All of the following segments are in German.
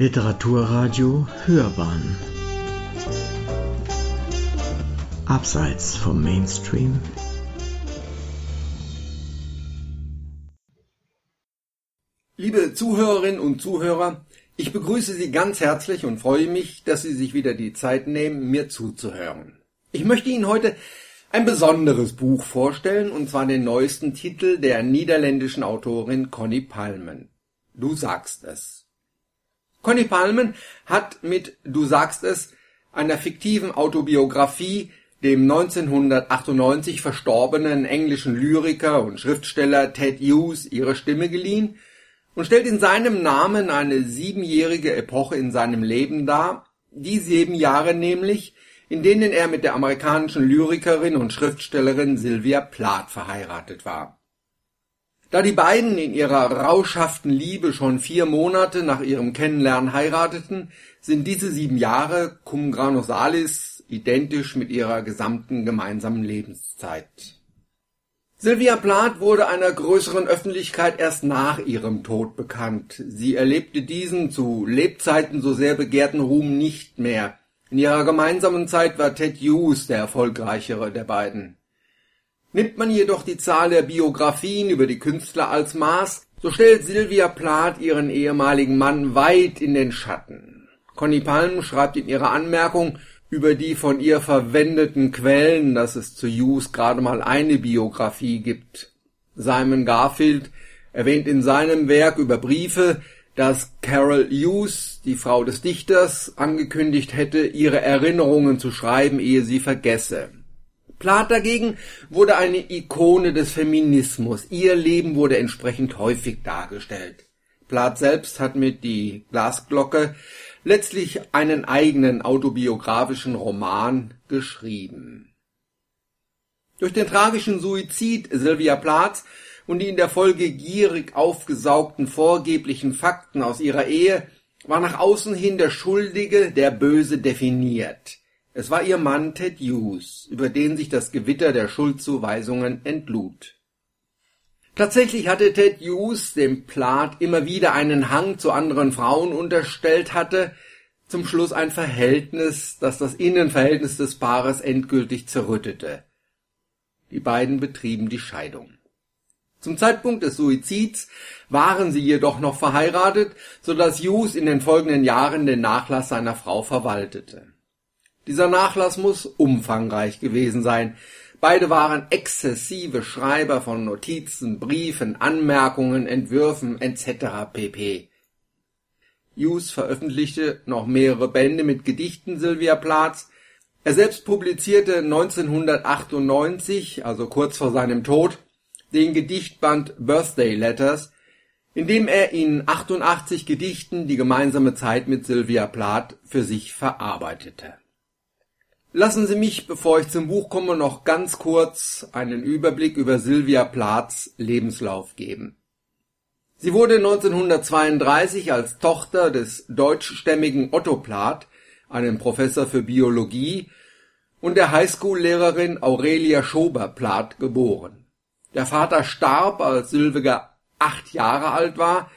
Literaturradio Hörbahn Abseits vom Mainstream Liebe Zuhörerinnen und Zuhörer, ich begrüße Sie ganz herzlich und freue mich, dass Sie sich wieder die Zeit nehmen, mir zuzuhören. Ich möchte Ihnen heute ein besonderes Buch vorstellen, und zwar den neuesten Titel der niederländischen Autorin Conny Palmen. Du sagst es. Conny Palmen hat mit Du sagst es, einer fiktiven Autobiografie, dem 1998 verstorbenen englischen Lyriker und Schriftsteller Ted Hughes ihre Stimme geliehen und stellt in seinem Namen eine siebenjährige Epoche in seinem Leben dar, die sieben Jahre nämlich, in denen er mit der amerikanischen Lyrikerin und Schriftstellerin Sylvia Plath verheiratet war. Da die beiden in ihrer rauschhaften Liebe schon vier Monate nach ihrem Kennenlernen heirateten, sind diese sieben Jahre cum grano salis identisch mit ihrer gesamten gemeinsamen Lebenszeit. Sylvia Plath wurde einer größeren Öffentlichkeit erst nach ihrem Tod bekannt. Sie erlebte diesen zu Lebzeiten so sehr begehrten Ruhm nicht mehr. In ihrer gemeinsamen Zeit war Ted Hughes der erfolgreichere der beiden. Nimmt man jedoch die Zahl der Biografien über die Künstler als Maß, so stellt Sylvia Plath ihren ehemaligen Mann weit in den Schatten. Conny Palm schreibt in ihrer Anmerkung, über die von ihr verwendeten Quellen, dass es zu Hughes gerade mal eine Biografie gibt. Simon Garfield erwähnt in seinem Werk über Briefe, dass Carol Hughes, die Frau des Dichters, angekündigt hätte, ihre Erinnerungen zu schreiben, ehe sie vergesse. Plath dagegen wurde eine Ikone des Feminismus. Ihr Leben wurde entsprechend häufig dargestellt. Plath selbst hat mit Die Glasglocke letztlich einen eigenen autobiografischen Roman geschrieben. Durch den tragischen Suizid Sylvia Plaths und die in der Folge gierig aufgesaugten vorgeblichen Fakten aus ihrer Ehe war nach außen hin der Schuldige, der Böse definiert. Es war ihr Mann Ted Hughes, über den sich das Gewitter der Schuldzuweisungen entlud. Tatsächlich hatte Ted Hughes dem Plath immer wieder einen Hang zu anderen Frauen unterstellt hatte, zum Schluss ein Verhältnis, das das Innenverhältnis des Paares endgültig zerrüttete. Die beiden betrieben die Scheidung. Zum Zeitpunkt des Suizids waren sie jedoch noch verheiratet, so dass Hughes in den folgenden Jahren den Nachlass seiner Frau verwaltete. Dieser Nachlass muss umfangreich gewesen sein, Beide waren exzessive Schreiber von Notizen, Briefen, Anmerkungen, Entwürfen etc. pp. Hughes veröffentlichte noch mehrere Bände mit Gedichten Sylvia Plaths. Er selbst publizierte 1998, also kurz vor seinem Tod, den Gedichtband Birthday Letters, in dem er in 88 Gedichten die gemeinsame Zeit mit Sylvia Plath für sich verarbeitete Lassen Sie mich, bevor ich zum Buch komme, noch ganz kurz einen Überblick über Sylvia Plaths Lebenslauf geben. Sie wurde 1932 als Tochter des deutschstämmigen Otto Plath, einem Professor für Biologie, und der Highschool-Lehrerin Aurelia Schober-Plath geboren. Der Vater starb, als Sylvia acht Jahre alt war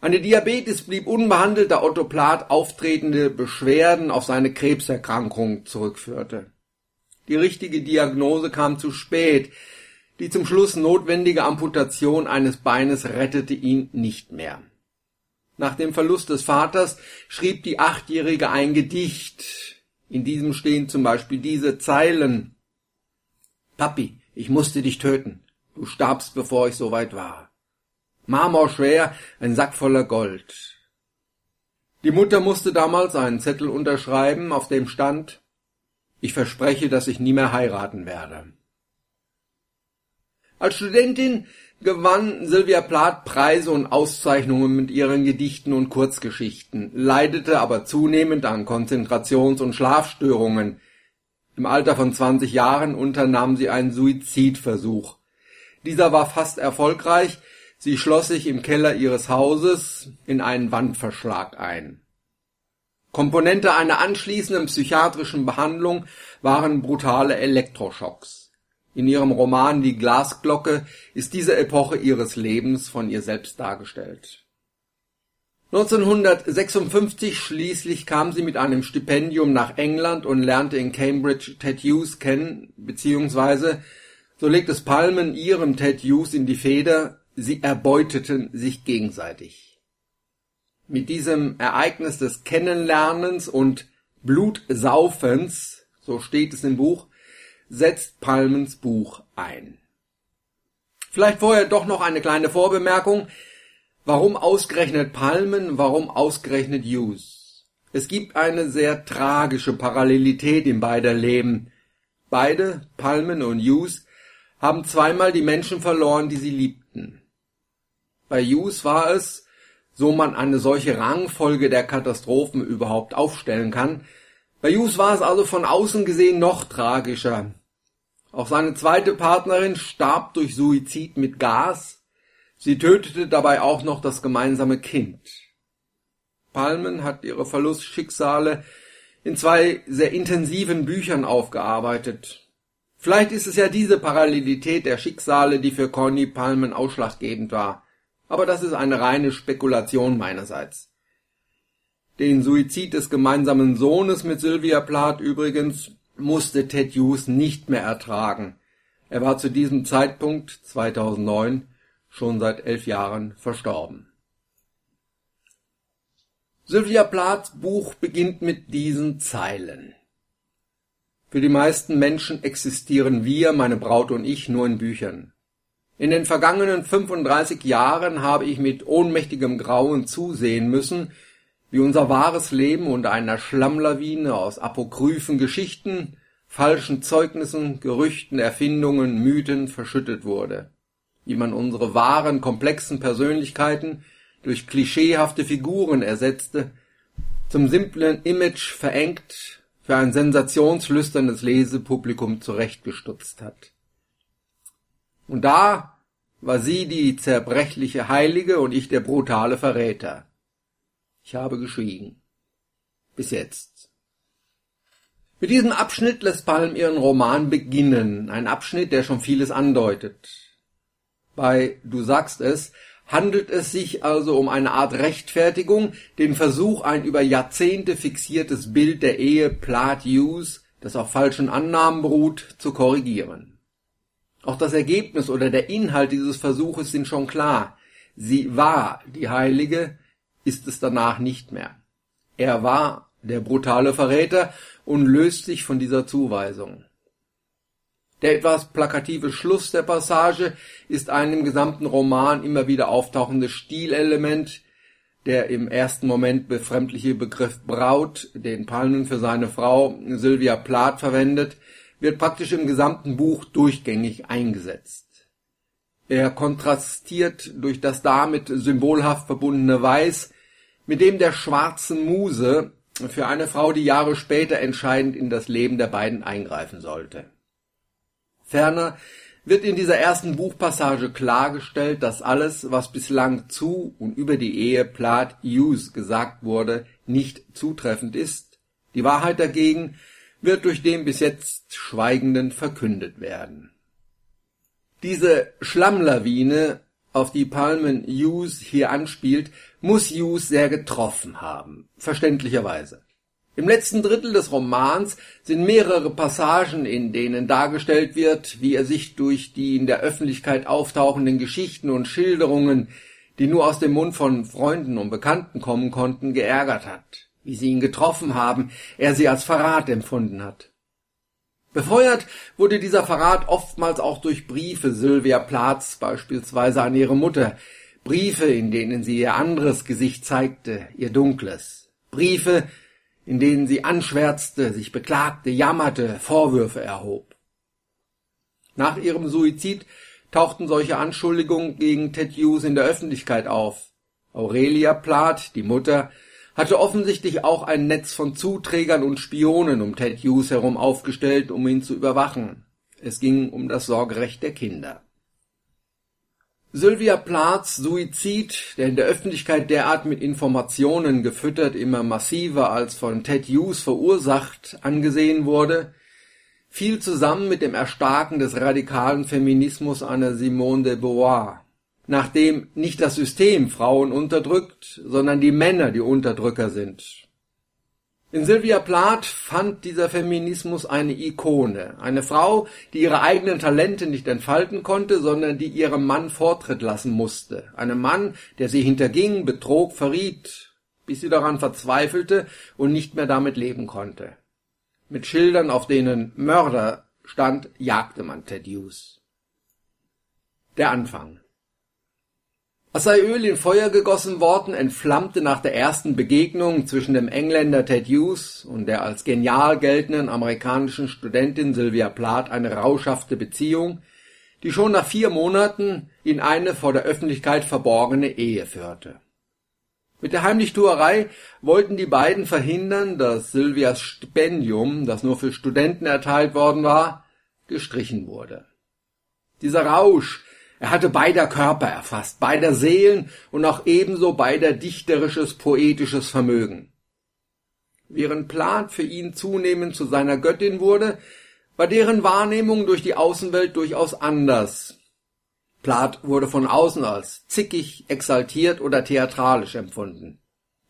eine Diabetes blieb unbehandelt, da Otto Plath auftretende Beschwerden auf seine Krebserkrankung zurückführte. Die richtige Diagnose kam zu spät. Die zum Schluss notwendige Amputation eines Beines rettete ihn nicht mehr. Nach dem Verlust des Vaters schrieb die Achtjährige ein Gedicht. In diesem stehen zum Beispiel diese Zeilen. Papi, ich musste dich töten. Du starbst, bevor ich so weit war marmorschwer, ein Sack voller Gold. Die Mutter musste damals einen Zettel unterschreiben, auf dem stand Ich verspreche, dass ich nie mehr heiraten werde. Als Studentin gewann Sylvia Plath Preise und Auszeichnungen mit ihren Gedichten und Kurzgeschichten, leidete aber zunehmend an Konzentrations- und Schlafstörungen. Im Alter von 20 Jahren unternahm sie einen Suizidversuch. Dieser war fast erfolgreich, Sie schloss sich im Keller ihres Hauses in einen Wandverschlag ein. Komponente einer anschließenden psychiatrischen Behandlung waren brutale Elektroschocks. In ihrem Roman Die Glasglocke ist diese Epoche ihres Lebens von ihr selbst dargestellt. 1956 schließlich kam sie mit einem Stipendium nach England und lernte in Cambridge Ted Hughes kennen, beziehungsweise, so legt es Palmen ihrem Ted Hughes in die Feder, sie erbeuteten sich gegenseitig. Mit diesem Ereignis des Kennenlernens und Blutsaufens, so steht es im Buch, setzt Palmens Buch ein. Vielleicht vorher doch noch eine kleine Vorbemerkung. Warum ausgerechnet Palmen, warum ausgerechnet Hughes? Es gibt eine sehr tragische Parallelität in beider Leben. Beide, Palmen und Hughes, haben zweimal die Menschen verloren, die sie liebten. Bei Hughes war es, so man eine solche Rangfolge der Katastrophen überhaupt aufstellen kann, bei Hughes war es also von außen gesehen noch tragischer. Auch seine zweite Partnerin starb durch Suizid mit Gas, Sie tötete dabei auch noch das gemeinsame Kind. Palmen hat ihre Verlustschicksale in zwei sehr intensiven Büchern aufgearbeitet. Vielleicht ist es ja diese Parallelität der Schicksale, die für Conny Palmen ausschlaggebend war. Aber das ist eine reine Spekulation meinerseits. Den Suizid des gemeinsamen Sohnes mit Sylvia Plath übrigens musste Ted Hughes nicht mehr ertragen. Er war zu diesem Zeitpunkt 2009 schon seit elf Jahren verstorben. Sylvia Plaths Buch beginnt mit diesen Zeilen. Für die meisten Menschen existieren wir, meine Braut und ich, nur in Büchern. In den vergangenen 35 Jahren habe ich mit ohnmächtigem Grauen zusehen müssen, wie unser wahres Leben unter einer Schlammlawine aus apokryphen Geschichten, falschen Zeugnissen, Gerüchten, Erfindungen, Mythen verschüttet wurde wie man unsere wahren, komplexen Persönlichkeiten durch klischeehafte Figuren ersetzte, zum simplen Image verengt, für ein sensationslüsternes Lesepublikum zurechtgestutzt hat. Und da war sie die zerbrechliche Heilige und ich der brutale Verräter. Ich habe geschwiegen. Bis jetzt. Mit diesem Abschnitt lässt Palm ihren Roman beginnen, ein Abschnitt, der schon vieles andeutet. Bei Du sagst es handelt es sich also um eine Art Rechtfertigung, den Versuch, ein über Jahrzehnte fixiertes Bild der Ehe Plath-Hughes, das auf falschen Annahmen beruht, zu korrigieren. Auch das Ergebnis oder der Inhalt dieses Versuches sind schon klar. Sie war die Heilige, ist es danach nicht mehr. Er war der brutale Verräter und löst sich von dieser Zuweisung. Der etwas plakative Schluss der Passage ist ein im gesamten Roman immer wieder auftauchendes Stilelement, der im ersten Moment befremdliche Begriff Braut, den Palmen für seine Frau Sylvia Plath verwendet, wird praktisch im gesamten Buch durchgängig eingesetzt. Er kontrastiert durch das damit symbolhaft verbundene Weiß mit dem der schwarzen Muse für eine Frau, die Jahre später entscheidend in das Leben der beiden eingreifen sollte. Ferner wird in dieser ersten Buchpassage klargestellt, dass alles, was bislang zu und über die Ehe Plath-Hughes gesagt wurde, nicht zutreffend ist. Die Wahrheit dagegen wird durch den bis jetzt Schweigenden verkündet werden. Diese Schlammlawine, auf die Palmen Hughes hier anspielt, muss Hughes sehr getroffen haben, verständlicherweise. Im letzten Drittel des Romans sind mehrere Passagen, in denen dargestellt wird, wie er sich durch die in der Öffentlichkeit auftauchenden Geschichten und Schilderungen, die nur aus dem Mund von Freunden und Bekannten kommen konnten, geärgert hat, wie sie ihn getroffen haben, er sie als Verrat empfunden hat. Befeuert wurde dieser Verrat oftmals auch durch Briefe Sylvia Platz beispielsweise an ihre Mutter, Briefe, in denen sie ihr anderes Gesicht zeigte, ihr dunkles, Briefe, in denen sie anschwärzte, sich beklagte, jammerte, Vorwürfe erhob. Nach ihrem Suizid tauchten solche Anschuldigungen gegen Ted Hughes in der Öffentlichkeit auf. Aurelia Plath, die Mutter, hatte offensichtlich auch ein Netz von Zuträgern und Spionen um Ted Hughes herum aufgestellt, um ihn zu überwachen. Es ging um das Sorgerecht der Kinder. Sylvia Plaths Suizid, der in der Öffentlichkeit derart mit Informationen gefüttert immer massiver als von Ted Hughes verursacht angesehen wurde, fiel zusammen mit dem Erstarken des radikalen Feminismus einer Simone de Beauvoir. Nachdem nicht das System Frauen unterdrückt, sondern die Männer die Unterdrücker sind. In Sylvia Plath fand dieser Feminismus eine Ikone, eine Frau, die ihre eigenen Talente nicht entfalten konnte, sondern die ihrem Mann Vortritt lassen musste, einem Mann, der sie hinterging, betrog, verriet, bis sie daran verzweifelte und nicht mehr damit leben konnte. Mit Schildern, auf denen Mörder stand, jagte man Ted Hughes. Der Anfang als sei Öl in Feuer gegossen worden, entflammte nach der ersten Begegnung zwischen dem Engländer Ted Hughes und der als genial geltenden amerikanischen Studentin Sylvia Plath eine rauschhafte Beziehung, die schon nach vier Monaten in eine vor der Öffentlichkeit verborgene Ehe führte. Mit der Heimlichtuerei wollten die beiden verhindern, dass Sylvias Stipendium, das nur für Studenten erteilt worden war, gestrichen wurde. Dieser Rausch, er hatte beider Körper erfasst, beider Seelen und auch ebenso beider dichterisches, poetisches Vermögen. Während Plath für ihn zunehmend zu seiner Göttin wurde, war deren Wahrnehmung durch die Außenwelt durchaus anders. Plath wurde von außen als zickig, exaltiert oder theatralisch empfunden.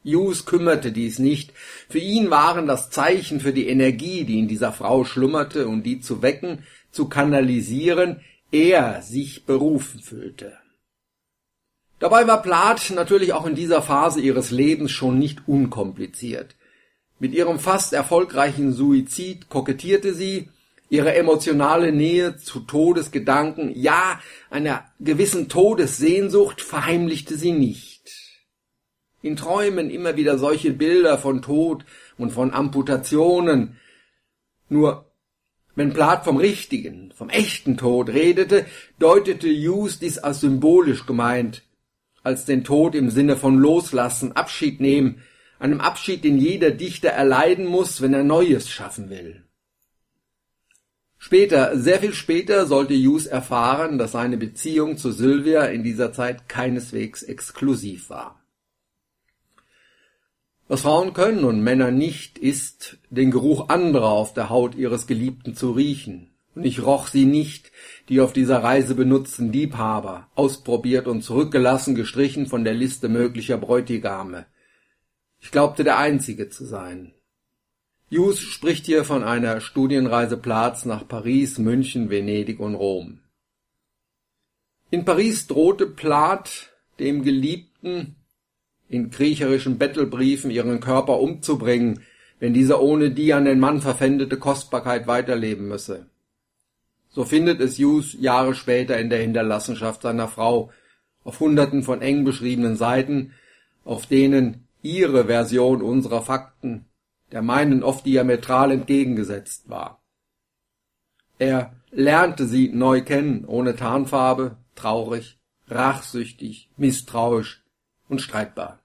Hughes kümmerte dies nicht. Für ihn waren das Zeichen für die Energie, die in dieser Frau schlummerte und die zu wecken, zu kanalisieren, er sich berufen fühlte. Dabei war Plath natürlich auch in dieser Phase ihres Lebens schon nicht unkompliziert. Mit ihrem fast erfolgreichen Suizid kokettierte sie, ihre emotionale Nähe zu Todesgedanken, ja, einer gewissen Todessehnsucht verheimlichte sie nicht. In Träumen immer wieder solche Bilder von Tod und von Amputationen. Nur wenn Plath vom richtigen, vom echten Tod redete, deutete Hughes dies als symbolisch gemeint, als den Tod im Sinne von Loslassen, Abschied nehmen, einem Abschied, den jeder Dichter erleiden muss, wenn er Neues schaffen will. Später, sehr viel später, sollte Hughes erfahren, dass seine Beziehung zu Sylvia in dieser Zeit keineswegs exklusiv war. Was Frauen können und Männer nicht, ist, den Geruch anderer auf der Haut ihres Geliebten zu riechen. Und ich roch sie nicht, die auf dieser Reise benutzten Liebhaber, ausprobiert und zurückgelassen, gestrichen von der Liste möglicher Bräutigame. Ich glaubte der Einzige zu sein. Hughes spricht hier von einer Studienreise Platz nach Paris, München, Venedig und Rom. In Paris drohte Plath dem Geliebten in kriecherischen Bettelbriefen ihren Körper umzubringen, wenn dieser ohne die an den Mann verpfändete Kostbarkeit weiterleben müsse. So findet es Hughes Jahre später in der Hinterlassenschaft seiner Frau, auf hunderten von eng beschriebenen Seiten, auf denen ihre Version unserer Fakten der meinen oft diametral entgegengesetzt war. Er lernte sie neu kennen, ohne Tarnfarbe, traurig, rachsüchtig, misstrauisch, und streitbar.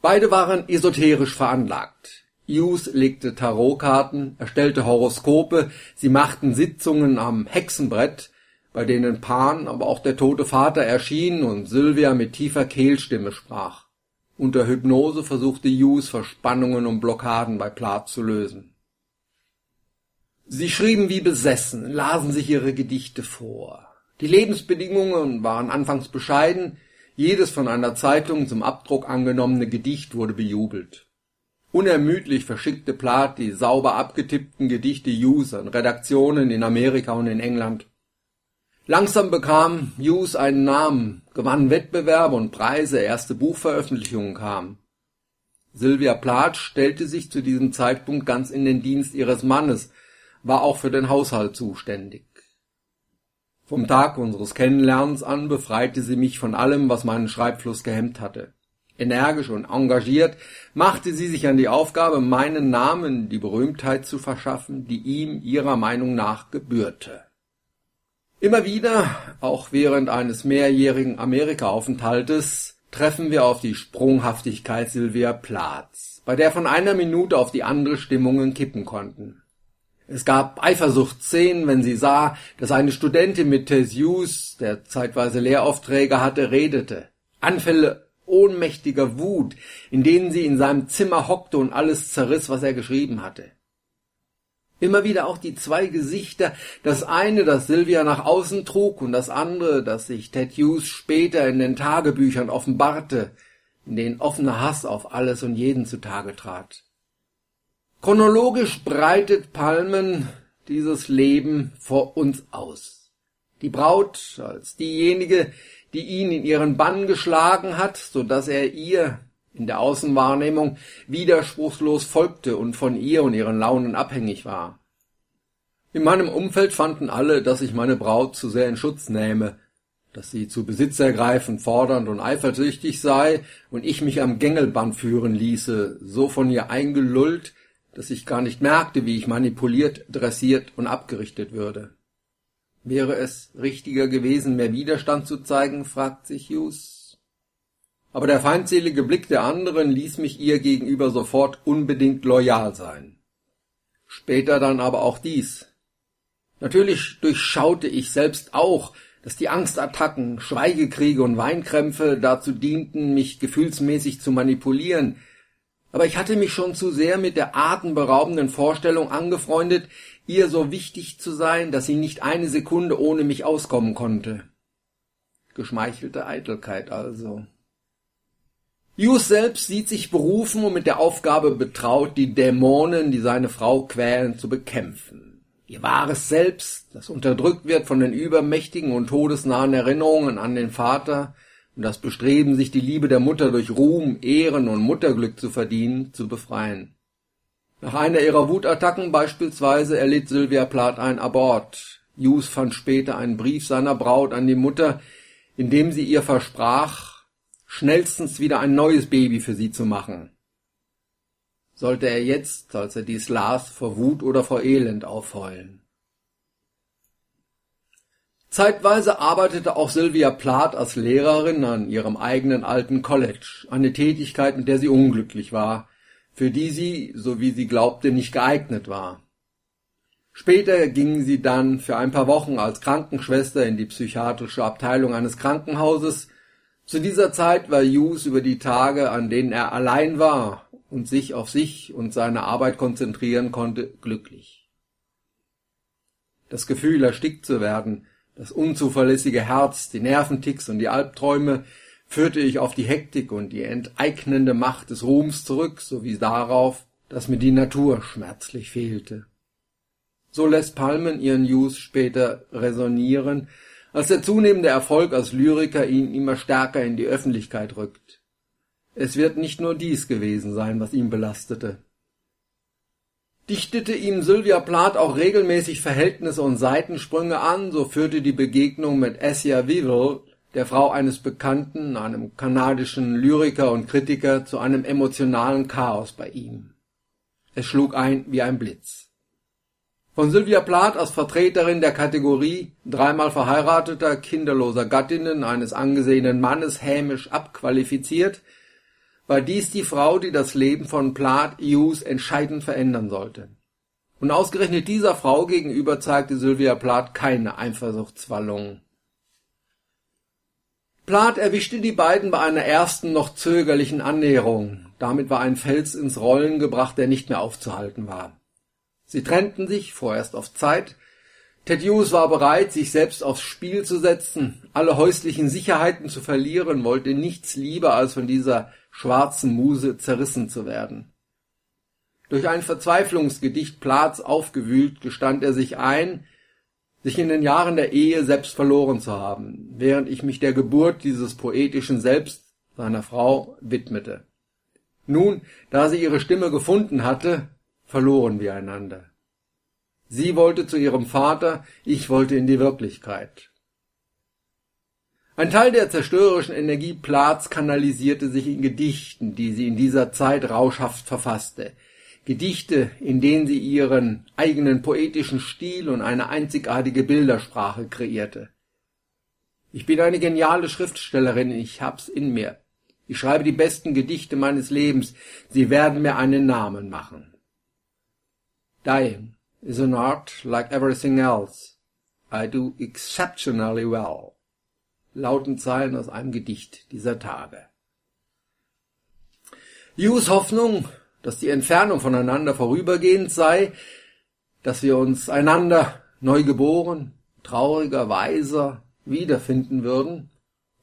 Beide waren esoterisch veranlagt. Hughes legte Tarotkarten, erstellte Horoskope, sie machten Sitzungen am Hexenbrett, bei denen Pan, aber auch der tote Vater erschien und Sylvia mit tiefer Kehlstimme sprach. Unter Hypnose versuchte Hughes Verspannungen und Blockaden bei Plath zu lösen. Sie schrieben wie besessen, lasen sich ihre Gedichte vor. Die Lebensbedingungen waren anfangs bescheiden, jedes von einer Zeitung zum Abdruck angenommene Gedicht wurde bejubelt. Unermüdlich verschickte Plath die sauber abgetippten Gedichte Hughes an Redaktionen in Amerika und in England. Langsam bekam Hughes einen Namen, gewann Wettbewerbe und Preise, erste Buchveröffentlichungen kamen. Sylvia Plath stellte sich zu diesem Zeitpunkt ganz in den Dienst ihres Mannes, war auch für den Haushalt zuständig. Vom Tag unseres Kennenlernens an befreite sie mich von allem, was meinen Schreibfluss gehemmt hatte. Energisch und engagiert machte sie sich an die Aufgabe, meinen Namen die Berühmtheit zu verschaffen, die ihm ihrer Meinung nach gebührte. Immer wieder, auch während eines mehrjährigen Amerikaaufenthaltes, treffen wir auf die Sprunghaftigkeit Sylvia Plaths, bei der von einer Minute auf die andere Stimmungen kippen konnten. Es gab Eifersuchtsszenen, wenn sie sah, dass eine Studentin mit Theseus, der zeitweise Lehraufträge hatte, redete. Anfälle ohnmächtiger Wut, in denen sie in seinem Zimmer hockte und alles zerriss, was er geschrieben hatte. Immer wieder auch die zwei Gesichter, das eine, das Sylvia nach außen trug, und das andere, das sich Ted Hughes später in den Tagebüchern offenbarte, in denen offener Hass auf alles und jeden zutage trat. Chronologisch breitet Palmen dieses Leben vor uns aus. Die Braut als diejenige, die ihn in ihren Bann geschlagen hat, so dass er ihr in der Außenwahrnehmung widerspruchslos folgte und von ihr und ihren Launen abhängig war. In meinem Umfeld fanden alle, dass ich meine Braut zu sehr in Schutz nähme, dass sie zu besitzergreifend, fordernd und eifersüchtig sei und ich mich am Gängelband führen ließe, so von ihr eingelullt, dass ich gar nicht merkte, wie ich manipuliert, dressiert und abgerichtet würde. Wäre es richtiger gewesen, mehr Widerstand zu zeigen, fragt sich Hughes aber der feindselige Blick der anderen ließ mich ihr gegenüber sofort unbedingt loyal sein. Später dann aber auch dies. Natürlich durchschaute ich selbst auch, dass die Angstattacken, Schweigekriege und Weinkrämpfe dazu dienten, mich gefühlsmäßig zu manipulieren, aber ich hatte mich schon zu sehr mit der atemberaubenden Vorstellung angefreundet, ihr so wichtig zu sein, dass sie nicht eine Sekunde ohne mich auskommen konnte. Geschmeichelte Eitelkeit also. Jus selbst sieht sich berufen und mit der Aufgabe betraut, die Dämonen, die seine Frau quälen, zu bekämpfen. Ihr wahres Selbst, das unterdrückt wird von den übermächtigen und todesnahen Erinnerungen an den Vater das Bestreben, sich die Liebe der Mutter durch Ruhm, Ehren und Mutterglück zu verdienen, zu befreien. Nach einer ihrer Wutattacken beispielsweise erlitt Sylvia Plath ein Abort. Hughes fand später einen Brief seiner Braut an die Mutter, in dem sie ihr versprach, schnellstens wieder ein neues Baby für sie zu machen. Sollte er jetzt, als er dies las, vor Wut oder vor Elend aufheulen. Zeitweise arbeitete auch Sylvia Plath als Lehrerin an ihrem eigenen alten College, eine Tätigkeit, in der sie unglücklich war, für die sie, so wie sie glaubte, nicht geeignet war. Später ging sie dann für ein paar Wochen als Krankenschwester in die psychiatrische Abteilung eines Krankenhauses, zu dieser Zeit war Hughes über die Tage, an denen er allein war und sich auf sich und seine Arbeit konzentrieren konnte, glücklich. Das Gefühl, erstickt zu werden, das unzuverlässige Herz, die Nerventicks und die Albträume führte ich auf die Hektik und die enteignende Macht des Ruhms zurück, sowie darauf, dass mir die Natur schmerzlich fehlte. So lässt Palmen ihren Hughes später resonieren, als der zunehmende Erfolg als Lyriker ihn immer stärker in die Öffentlichkeit rückt. Es wird nicht nur dies gewesen sein, was ihn belastete. Dichtete ihm Sylvia Plath auch regelmäßig Verhältnisse und Seitensprünge an, so führte die Begegnung mit Essia Weevil, der Frau eines Bekannten, einem kanadischen Lyriker und Kritiker, zu einem emotionalen Chaos bei ihm. Es schlug ein wie ein Blitz. Von Sylvia Plath als Vertreterin der Kategorie dreimal verheirateter, kinderloser Gattinnen eines angesehenen Mannes hämisch abqualifiziert, war dies die Frau, die das Leben von Plath Hughes entscheidend verändern sollte. Und ausgerechnet dieser Frau gegenüber zeigte Sylvia Plath keine Eifersuchtswallung. Plath erwischte die beiden bei einer ersten noch zögerlichen Annäherung. Damit war ein Fels ins Rollen gebracht, der nicht mehr aufzuhalten war. Sie trennten sich, vorerst auf Zeit. Ted Hughes war bereit, sich selbst aufs Spiel zu setzen, alle häuslichen Sicherheiten zu verlieren, wollte nichts lieber, als von dieser schwarzen Muse zerrissen zu werden. Durch ein Verzweiflungsgedicht Platz aufgewühlt, gestand er sich ein, sich in den Jahren der Ehe selbst verloren zu haben, während ich mich der Geburt dieses poetischen Selbst seiner Frau widmete. Nun, da sie ihre Stimme gefunden hatte, verloren wir einander. Sie wollte zu ihrem Vater, ich wollte in die Wirklichkeit. Ein Teil der zerstörerischen Energie Platz kanalisierte sich in Gedichten, die sie in dieser Zeit rauschhaft verfasste. Gedichte, in denen sie ihren eigenen poetischen Stil und eine einzigartige Bildersprache kreierte. Ich bin eine geniale Schriftstellerin, ich hab's in mir. Ich schreibe die besten Gedichte meines Lebens, sie werden mir einen Namen machen. Dying is an art like everything else. I do exceptionally well. Lauten Zeilen aus einem Gedicht dieser Tage. Hughes Hoffnung, dass die Entfernung voneinander vorübergehend sei, dass wir uns einander neu geboren, trauriger, weiser wiederfinden würden,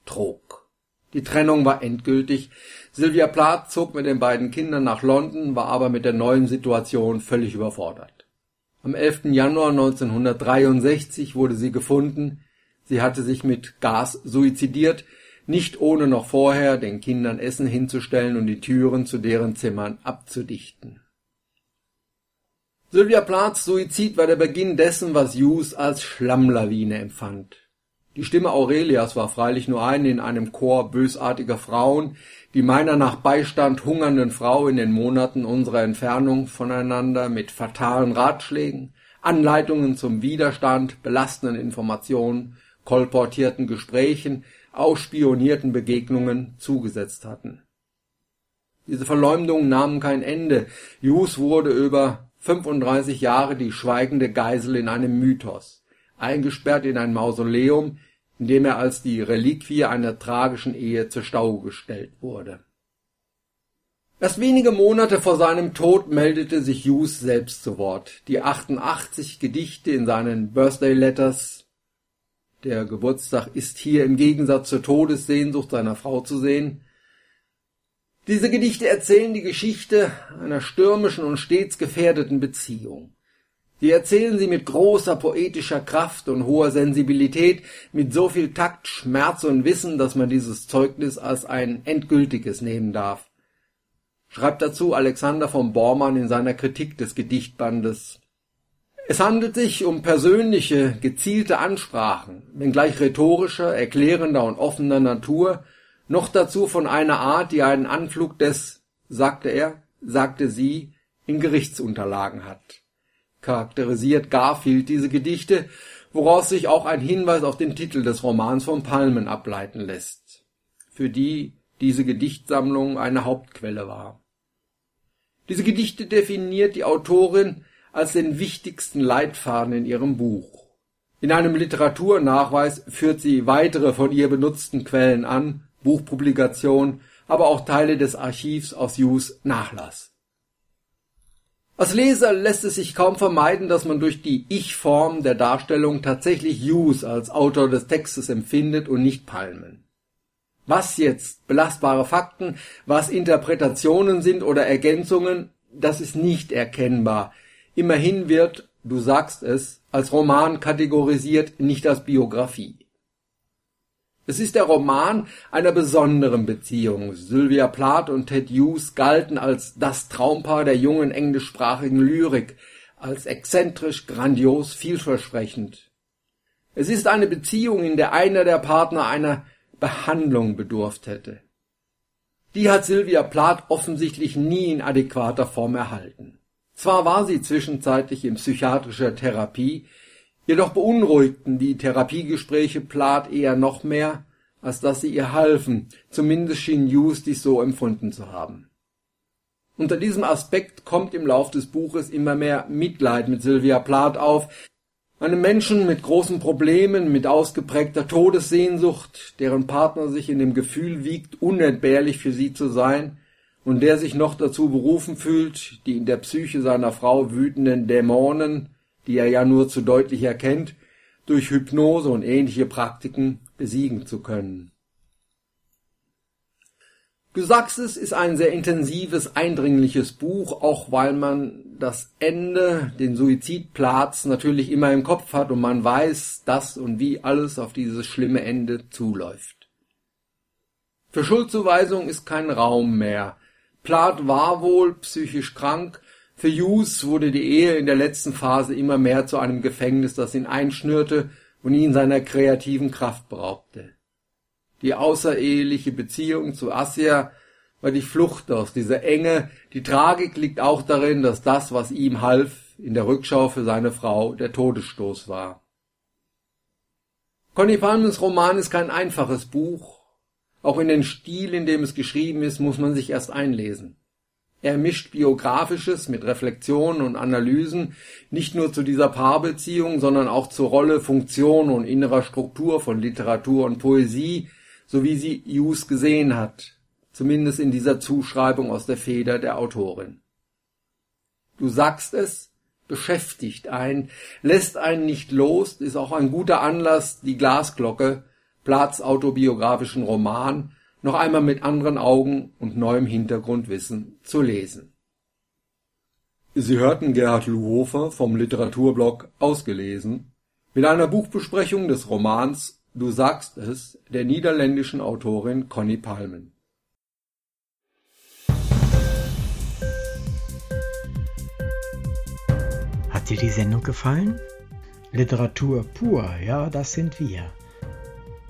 trug. Die Trennung war endgültig. Sylvia Plath zog mit den beiden Kindern nach London, war aber mit der neuen Situation völlig überfordert. Am 11. Januar 1963 wurde sie gefunden. Sie hatte sich mit Gas suizidiert, nicht ohne noch vorher den Kindern Essen hinzustellen und die Türen zu deren Zimmern abzudichten. Sylvia Plaths Suizid war der Beginn dessen, was Hughes als Schlammlawine empfand. Die Stimme Aurelias war freilich nur eine in einem Chor bösartiger Frauen, die meiner nach Beistand hungernden Frau in den Monaten unserer Entfernung voneinander mit fatalen Ratschlägen, Anleitungen zum Widerstand, belastenden Informationen, kolportierten Gesprächen, ausspionierten Begegnungen zugesetzt hatten. Diese Verleumdungen nahmen kein Ende. Hughes wurde über 35 Jahre die schweigende Geisel in einem Mythos, eingesperrt in ein Mausoleum, in dem er als die Reliquie einer tragischen Ehe zur Stau gestellt wurde. Erst wenige Monate vor seinem Tod meldete sich Hughes selbst zu Wort. Die 88 Gedichte in seinen Birthday Letters der Geburtstag ist hier im Gegensatz zur Todessehnsucht seiner Frau zu sehen, diese Gedichte erzählen die Geschichte einer stürmischen und stets gefährdeten Beziehung. Sie erzählen sie mit großer poetischer Kraft und hoher Sensibilität, mit so viel Takt, Schmerz und Wissen, dass man dieses Zeugnis als ein endgültiges nehmen darf. Schreibt dazu Alexander von Bormann in seiner Kritik des Gedichtbandes. Es handelt sich um persönliche, gezielte Ansprachen, wenngleich rhetorischer, erklärender und offener Natur, noch dazu von einer Art, die einen Anflug des, sagte er, sagte sie, in Gerichtsunterlagen hat. Charakterisiert Garfield diese Gedichte, woraus sich auch ein Hinweis auf den Titel des Romans von Palmen ableiten lässt, für die diese Gedichtsammlung eine Hauptquelle war. Diese Gedichte definiert die Autorin als den wichtigsten Leitfaden in ihrem Buch. In einem Literaturnachweis führt sie weitere von ihr benutzten Quellen an, Buchpublikation, aber auch Teile des Archivs aus Hughes Nachlass. Als Leser lässt es sich kaum vermeiden, dass man durch die Ich-Form der Darstellung tatsächlich Hughes als Autor des Textes empfindet und nicht Palmen. Was jetzt belastbare Fakten, was Interpretationen sind oder Ergänzungen, das ist nicht erkennbar. Immerhin wird, du sagst es, als Roman kategorisiert, nicht als Biografie. Es ist der Roman einer besonderen Beziehung. Sylvia Plath und Ted Hughes galten als das Traumpaar der jungen englischsprachigen Lyrik, als exzentrisch, grandios, vielversprechend. Es ist eine Beziehung, in der einer der Partner einer Behandlung bedurft hätte. Die hat Sylvia Plath offensichtlich nie in adäquater Form erhalten. Zwar war sie zwischenzeitlich in psychiatrischer Therapie, Jedoch beunruhigten die Therapiegespräche Plath eher noch mehr, als dass sie ihr halfen, zumindest schien Hughes dies so empfunden zu haben. Unter diesem Aspekt kommt im Lauf des Buches immer mehr Mitleid mit Sylvia Plath auf, einem Menschen mit großen Problemen, mit ausgeprägter Todessehnsucht, deren Partner sich in dem Gefühl wiegt, unentbehrlich für sie zu sein, und der sich noch dazu berufen fühlt, die in der Psyche seiner Frau wütenden Dämonen die er ja nur zu deutlich erkennt, durch Hypnose und ähnliche Praktiken besiegen zu können. Es, ist ein sehr intensives, eindringliches Buch, auch weil man das Ende, den Suizidplatz natürlich immer im Kopf hat und man weiß, dass und wie alles auf dieses schlimme Ende zuläuft. Für Schuldzuweisung ist kein Raum mehr. Plath war wohl psychisch krank, für Hughes wurde die Ehe in der letzten Phase immer mehr zu einem Gefängnis, das ihn einschnürte und ihn seiner kreativen Kraft beraubte. Die außereheliche Beziehung zu Assia war die Flucht aus dieser Enge. Die Tragik liegt auch darin, dass das, was ihm half, in der Rückschau für seine Frau der Todesstoß war. Conny Palmens Roman ist kein einfaches Buch. Auch in den Stil, in dem es geschrieben ist, muss man sich erst einlesen. Er mischt Biografisches mit Reflexionen und Analysen nicht nur zu dieser Paarbeziehung, sondern auch zur Rolle, Funktion und innerer Struktur von Literatur und Poesie, so wie sie Hughes gesehen hat, zumindest in dieser Zuschreibung aus der Feder der Autorin. Du sagst es, beschäftigt einen, lässt einen nicht los, ist auch ein guter Anlass, die Glasglocke, Platz autobiografischen Roman, noch einmal mit anderen Augen und neuem Hintergrundwissen zu lesen. Sie hörten Gerhard Luhofer vom Literaturblog ausgelesen mit einer Buchbesprechung des Romans Du sagst es der niederländischen Autorin Conny Palmen. Hat dir die Sendung gefallen? Literatur pur, ja, das sind wir.